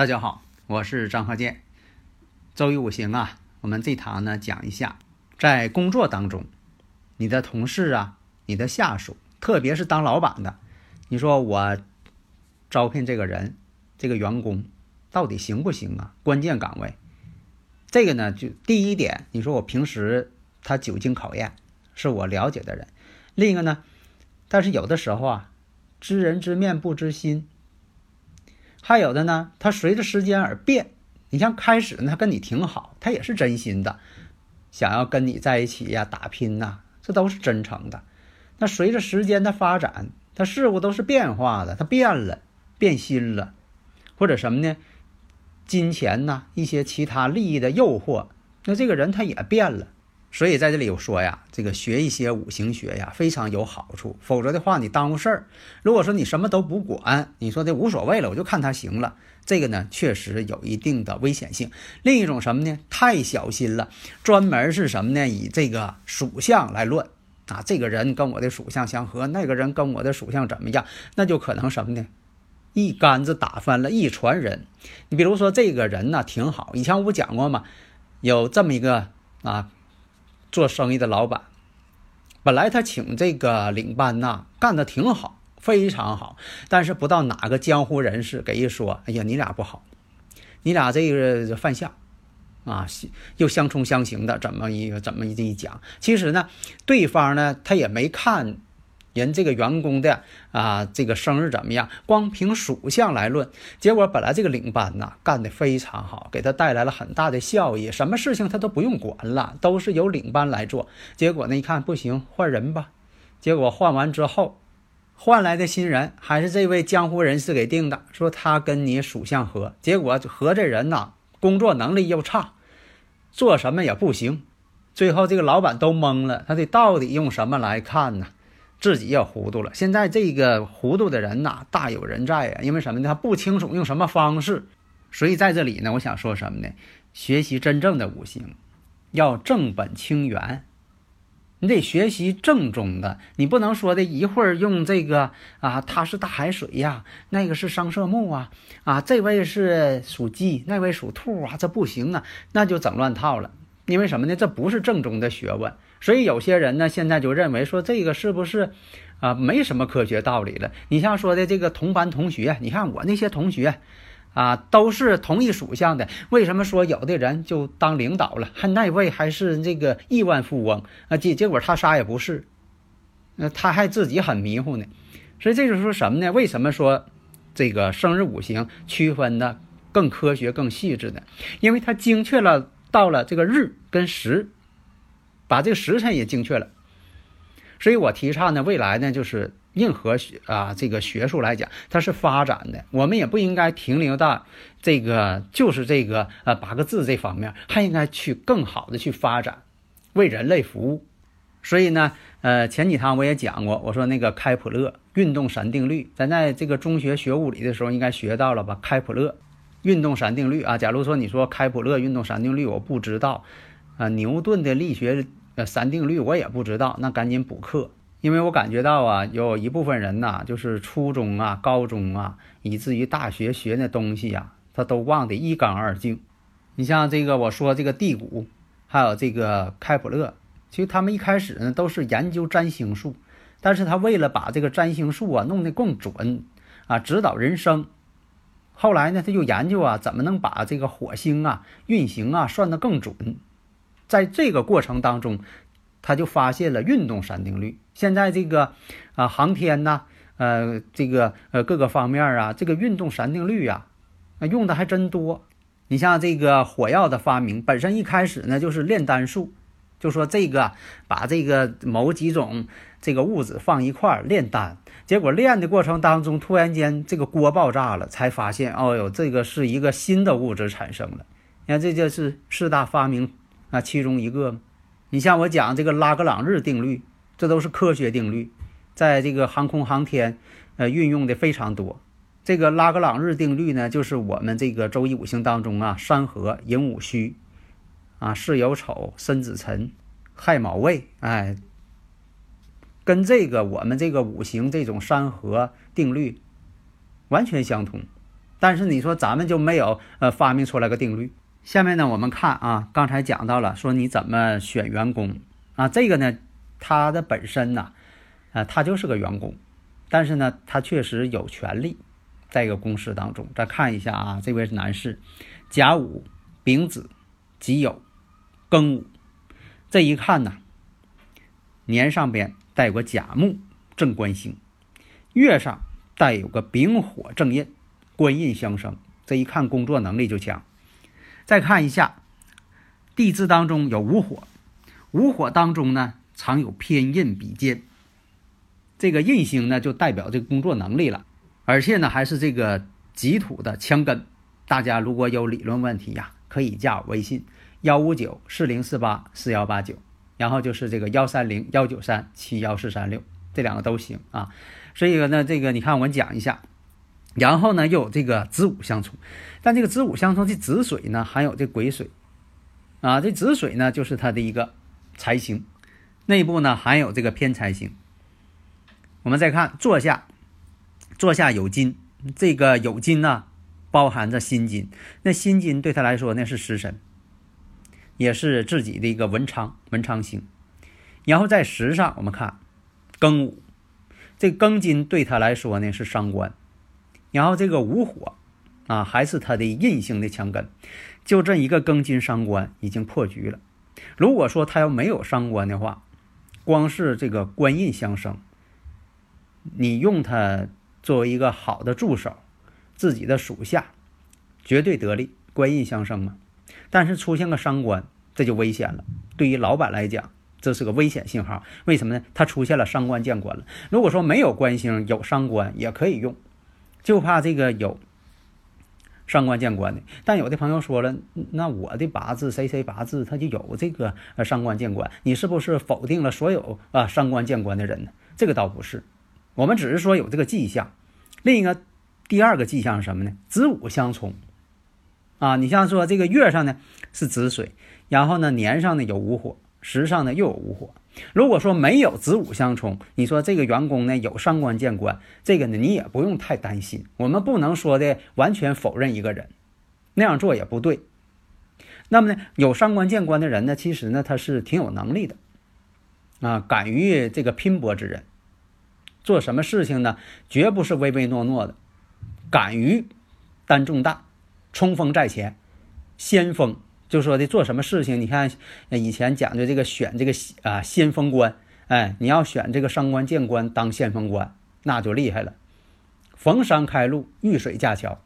大家好，我是张鹤剑。周易五行啊，我们这堂呢讲一下，在工作当中，你的同事啊，你的下属，特别是当老板的，你说我招聘这个人，这个员工到底行不行啊？关键岗位，这个呢，就第一点，你说我平时他久经考验，是我了解的人；另一个呢，但是有的时候啊，知人知面不知心。还有的呢，他随着时间而变。你像开始呢，他跟你挺好，他也是真心的，想要跟你在一起呀，打拼呐，这都是真诚的。那随着时间的发展，他事物都是变化的，他变了，变心了，或者什么呢？金钱呐，一些其他利益的诱惑，那这个人他也变了。所以在这里我说呀，这个学一些五行学呀，非常有好处。否则的话，你耽误事儿。如果说你什么都不管，你说这无所谓了，我就看他行了，这个呢确实有一定的危险性。另一种什么呢？太小心了，专门是什么呢？以这个属相来论啊，这个人跟我的属相相合，那个人跟我的属相怎么样？那就可能什么呢？一竿子打翻了一船人。你比如说这个人呢挺好，以前我不讲过吗？有这么一个啊。做生意的老板，本来他请这个领班呐，干的挺好，非常好。但是不到哪个江湖人士给一说，哎呀，你俩不好，你俩这个犯相，啊，又相冲相刑的，怎么一个怎么一一讲？其实呢，对方呢，他也没看。人这个员工的啊，这个生日怎么样？光凭属相来论，结果本来这个领班呐干得非常好，给他带来了很大的效益，什么事情他都不用管了，都是由领班来做。结果呢，一看不行，换人吧。结果换完之后，换来的新人还是这位江湖人士给定的，说他跟你属相合。结果合这人呐，工作能力又差，做什么也不行。最后这个老板都懵了，他得到底用什么来看呢？自己也糊涂了。现在这个糊涂的人呐，大有人在啊。因为什么呢？他不清楚用什么方式。所以在这里呢，我想说什么呢？学习真正的五行，要正本清源。你得学习正宗的，你不能说的一会儿用这个啊，他是大海水呀，那个是商社木啊，啊，这位是属鸡，那位属兔啊，这不行啊，那就整乱套了。因为什么呢？这不是正宗的学问。所以有些人呢，现在就认为说这个是不是啊，没什么科学道理了。你像说的这个同班同学，你看我那些同学啊，都是同一属相的，为什么说有的人就当领导了，还那位还是这个亿万富翁啊？结结果他啥也不是，那他还自己很迷糊呢。所以这就是说什么呢？为什么说这个生日五行区分的更科学、更细致呢？因为它精确了到了这个日跟时。把这个时辰也精确了，所以我提倡呢，未来呢，就是硬核学啊，这个学术来讲，它是发展的，我们也不应该停留到这个就是这个呃八个字这方面，还应该去更好的去发展，为人类服务。所以呢，呃，前几堂我也讲过，我说那个开普勒运动闪定律，咱在这个中学学物理的时候应该学到了吧？开普勒运动闪定律啊，假如说你说开普勒运动闪定律，我不知道啊，牛顿的力学。三定律我也不知道，那赶紧补课，因为我感觉到啊，有一部分人呐，就是初中啊、高中啊，以至于大学学那东西呀，他都忘得一干二净。你像这个，我说这个地谷，还有这个开普勒，其实他们一开始呢都是研究占星术，但是他为了把这个占星术啊弄得更准啊，指导人生，后来呢他就研究啊，怎么能把这个火星啊运行啊算得更准。在这个过程当中，他就发现了运动闪定律。现在这个啊，航天呐，呃，这个呃各个方面啊，这个运动闪定律呀，啊用的还真多。你像这个火药的发明，本身一开始呢就是炼丹术，就说这个把这个某几种这个物质放一块儿炼丹，结果炼的过程当中突然间这个锅爆炸了，才发现哦哟，这个是一个新的物质产生了。你看这就是四大发明啊其中一个你像我讲这个拉格朗日定律，这都是科学定律，在这个航空航天呃运用的非常多。这个拉格朗日定律呢，就是我们这个周易五行当中啊，山河、寅午戌，啊巳酉丑、申子辰、亥卯未，哎，跟这个我们这个五行这种山河定律完全相同。但是你说咱们就没有呃发明出来个定律。下面呢，我们看啊，刚才讲到了说你怎么选员工。啊，这个呢，他的本身呢，啊，他就是个员工，但是呢，他确实有权利。在一个公式当中，再看一下啊，这位男士，甲午、丙子、己酉、庚午，这一看呢，年上边带有个甲木正官星，月上带有个丙火正印，官印相生，这一看工作能力就强。再看一下地支当中有午火，午火当中呢常有偏印比肩，这个印星呢就代表这个工作能力了。而且呢，还是这个己土的强根。大家如果有理论问题呀，可以加我微信幺五九四零四八四幺八九，然后就是这个幺三零幺九三七幺四三六，这两个都行啊。所以呢，这个你看我讲一下，然后呢又有这个子午相冲，但这个子午相冲的子水呢，含有这癸水啊，这子水呢就是它的一个财星，内部呢含有这个偏财星。我们再看坐下。坐下有金，这个有金呢，包含着辛金。那辛金对他来说那是食神，也是自己的一个文昌文昌星。然后在时上，我们看庚午，这庚金对他来说呢是伤官。然后这个午火啊，还是他的印星的强根。就这一个庚金伤官已经破局了。如果说他要没有伤官的话，光是这个官印相生，你用它。作为一个好的助手，自己的属下绝对得力，官印相生嘛。但是出现个伤官，这就危险了。对于老板来讲，这是个危险信号。为什么呢？他出现了伤官见官了。如果说没有官星，有伤官也可以用，就怕这个有伤官见官的。但有的朋友说了，那我的八字谁谁八字他就有这个呃伤官见官，你是不是否定了所有啊伤官见官的人呢？这个倒不是。我们只是说有这个迹象，另一个第二个迹象是什么呢？子午相冲啊！你像说这个月上呢是子水，然后呢年上呢有午火，时上呢又有午火。如果说没有子午相冲，你说这个员工呢有伤官见官，这个呢你也不用太担心。我们不能说的完全否认一个人，那样做也不对。那么呢有伤官见官的人呢，其实呢他是挺有能力的啊，敢于这个拼搏之人。做什么事情呢？绝不是唯唯诺诺的，敢于担重担，冲锋在前，先锋。就说的做什么事情，你看以前讲的这个选这个啊先锋官，哎，你要选这个伤官见官当先锋官，那就厉害了，逢山开路，遇水架桥，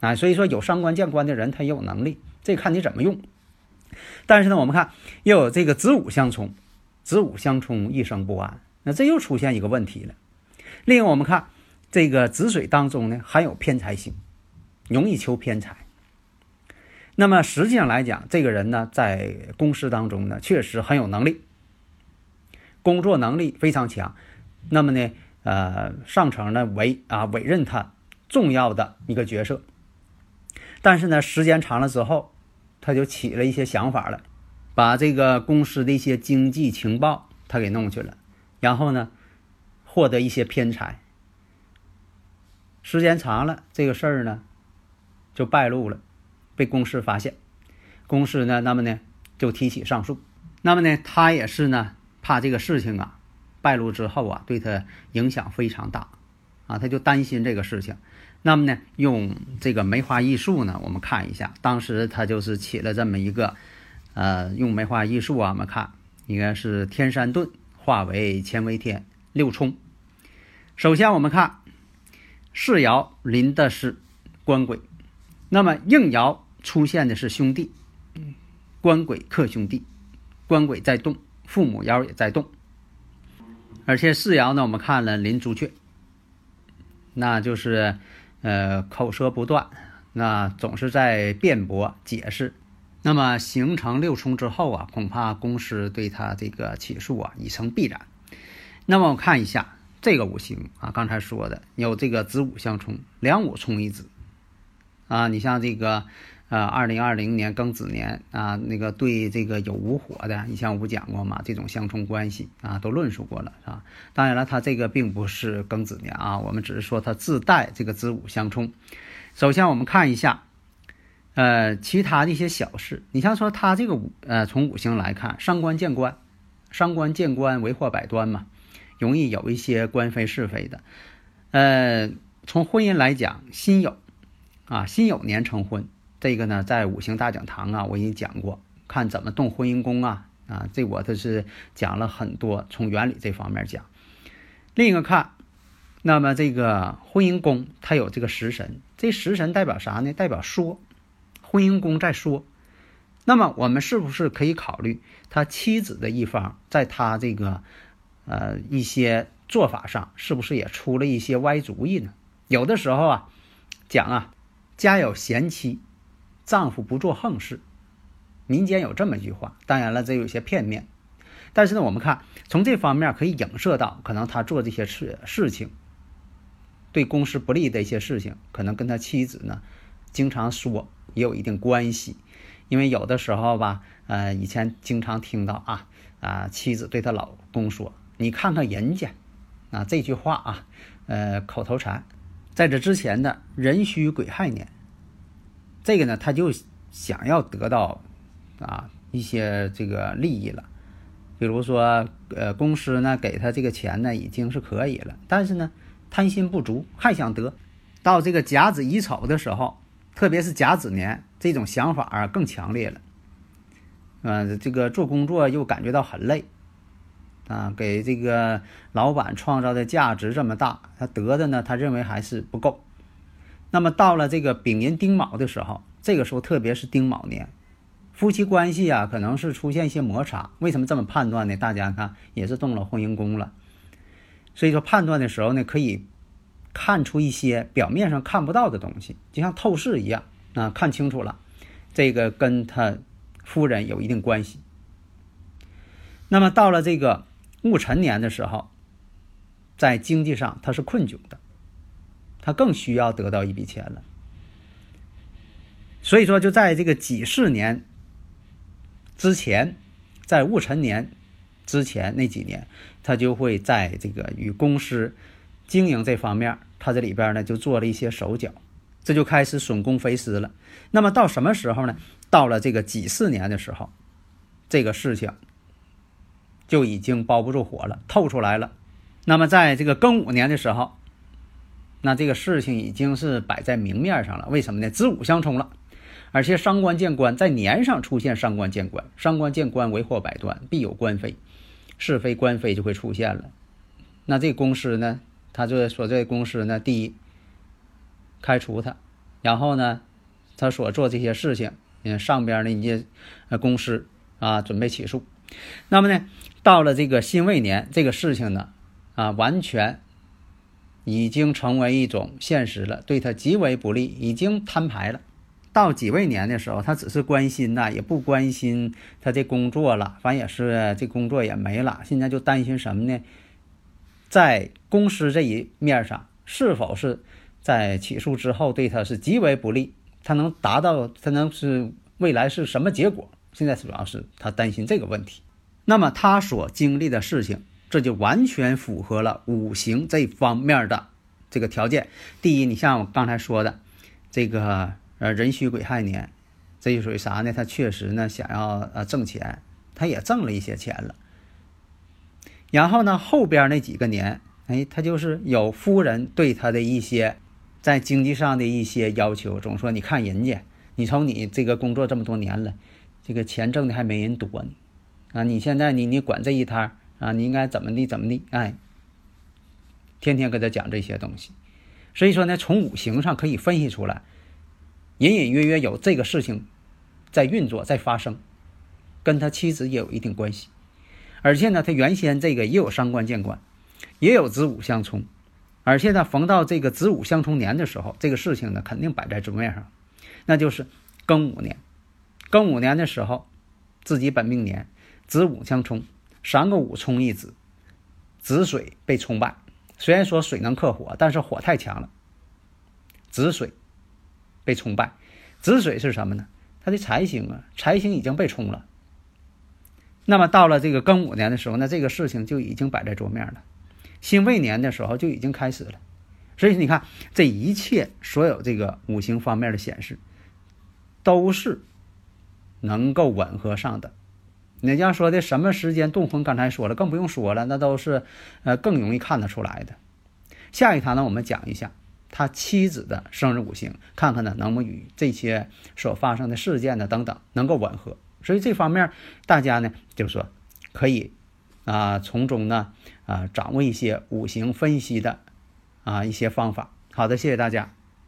啊，所以说有伤官见官的人，他也有能力，这看你怎么用。但是呢，我们看又有这个子午相冲，子午相冲，一生不安。那这又出现一个问题了。另外，我们看这个子水当中呢，含有偏财星，容易求偏财。那么实际上来讲，这个人呢，在公司当中呢，确实很有能力，工作能力非常强。那么呢，呃，上层呢委啊委任他重要的一个角色。但是呢，时间长了之后，他就起了一些想法了，把这个公司的一些经济情报他给弄去了。然后呢，获得一些偏财，时间长了，这个事儿呢就败露了，被公司发现，公司呢，那么呢就提起上诉，那么呢，他也是呢怕这个事情啊败露之后啊对他影响非常大，啊，他就担心这个事情，那么呢，用这个梅花易数呢，我们看一下，当时他就是起了这么一个，呃，用梅花易数啊，我们看应该是天山遁。化为乾为天六冲。首先我们看世爻临的是官鬼，那么应爻出现的是兄弟，官鬼克兄弟，官鬼在动，父母爻也在动，而且四爻呢，我们看了临朱雀，那就是呃口舌不断，那总是在辩驳解释。那么形成六冲之后啊，恐怕公司对他这个起诉啊已成必然。那么我看一下这个五行啊，刚才说的有这个子午相冲，两午冲一子啊。你像这个呃，二零二零年庚子年啊，那个对这个有无火的，以前我不讲过嘛，这种相冲关系啊，都论述过了是吧？当然了，它这个并不是庚子年啊，我们只是说它自带这个子午相冲。首先我们看一下。呃，其他的一些小事，你像说他这个五，呃，从五行来看，伤官见官，伤官见官为祸百端嘛，容易有一些官非是非的。呃，从婚姻来讲，辛酉啊，辛酉年成婚，这个呢，在五行大讲堂啊，我已经讲过，看怎么动婚姻宫啊，啊，这我都是讲了很多，从原理这方面讲。另一个看，那么这个婚姻宫它有这个食神，这食神代表啥呢？代表说。婚姻宫在说，那么我们是不是可以考虑他妻子的一方，在他这个呃一些做法上，是不是也出了一些歪主意呢？有的时候啊，讲啊，家有贤妻，丈夫不做横事，民间有这么一句话。当然了，这有些片面，但是呢，我们看从这方面可以影射到，可能他做这些事事情，对公司不利的一些事情，可能跟他妻子呢经常说。也有一定关系，因为有的时候吧，呃，以前经常听到啊啊，妻子对她老公说：“你看看人家，啊这句话啊，呃，口头禅。”在这之前的壬戌癸亥年，这个呢，他就想要得到啊一些这个利益了，比如说，呃，公司呢给他这个钱呢已经是可以了，但是呢贪心不足，还想得到这个甲子乙丑的时候。特别是甲子年，这种想法啊更强烈了。嗯，这个做工作又感觉到很累，啊，给这个老板创造的价值这么大，他得的呢，他认为还是不够。那么到了这个丙寅丁卯的时候，这个时候特别是丁卯年，夫妻关系啊可能是出现一些摩擦。为什么这么判断呢？大家看也是动了婚姻宫了，所以说判断的时候呢，可以。看出一些表面上看不到的东西，就像透视一样啊，看清楚了，这个跟他夫人有一定关系。那么到了这个戊辰年的时候，在经济上他是困窘的，他更需要得到一笔钱了。所以说，就在这个己巳年之前，在戊辰年之前那几年，他就会在这个与公司。经营这方面，他这里边呢就做了一些手脚，这就开始损公肥私了。那么到什么时候呢？到了这个几四年的时候，这个事情就已经包不住火了，透出来了。那么在这个庚午年的时候，那这个事情已经是摆在明面上了。为什么呢？子午相冲了，而且伤官见官，在年上出现伤官见官，伤官见官为祸百端，必有官非，是非官非就会出现了。那这公司呢？他这所在公司呢，第一开除他，然后呢，他所做这些事情，嗯，上边呢，你呃公司啊准备起诉，那么呢，到了这个辛未年，这个事情呢，啊，完全已经成为一种现实了，对他极为不利，已经摊牌了。到己未年的时候，他只是关心呐，也不关心他这工作了，反正也是这工作也没了，现在就担心什么呢？在公司这一面上，是否是在起诉之后对他是极为不利？他能达到，他能是未来是什么结果？现在主要是他担心这个问题。那么他所经历的事情，这就完全符合了五行这方面的这个条件。第一，你像我刚才说的，这个呃壬戌癸亥年，这就属于啥呢？他确实呢想要呃挣钱，他也挣了一些钱了。然后呢，后边那几个年，哎，他就是有夫人对他的一些在经济上的一些要求，总说你看人家，你瞅你这个工作这么多年了，这个钱挣的还没人多呢，啊，你现在你你管这一摊啊，你应该怎么地怎么地，哎，天天跟他讲这些东西，所以说呢，从五行上可以分析出来，隐隐约约有这个事情在运作，在发生，跟他妻子也有一定关系。而且呢，他原先这个也有伤官见官，也有子午相冲，而且呢，逢到这个子午相冲年的时候，这个事情呢肯定摆在桌面上，那就是庚午年。庚午年的时候，自己本命年子午相冲，三个五冲一子，子水被冲败。虽然说水能克火，但是火太强了，子水被冲败。子水是什么呢？他的财星啊，财星已经被冲了。那么到了这个庚午年的时候，那这个事情就已经摆在桌面了。辛未年的时候就已经开始了，所以你看这一切所有这个五行方面的显示，都是能够吻合上的。你要说的什么时间动婚，刚才说了，更不用说了，那都是呃更容易看得出来的。下一堂呢，我们讲一下他妻子的生日五行，看看呢能不能与这些所发生的事件呢等等能够吻合。所以这方面，大家呢，就是说，可以啊，从中呢啊，掌握一些五行分析的啊一些方法。好的，谢谢大家。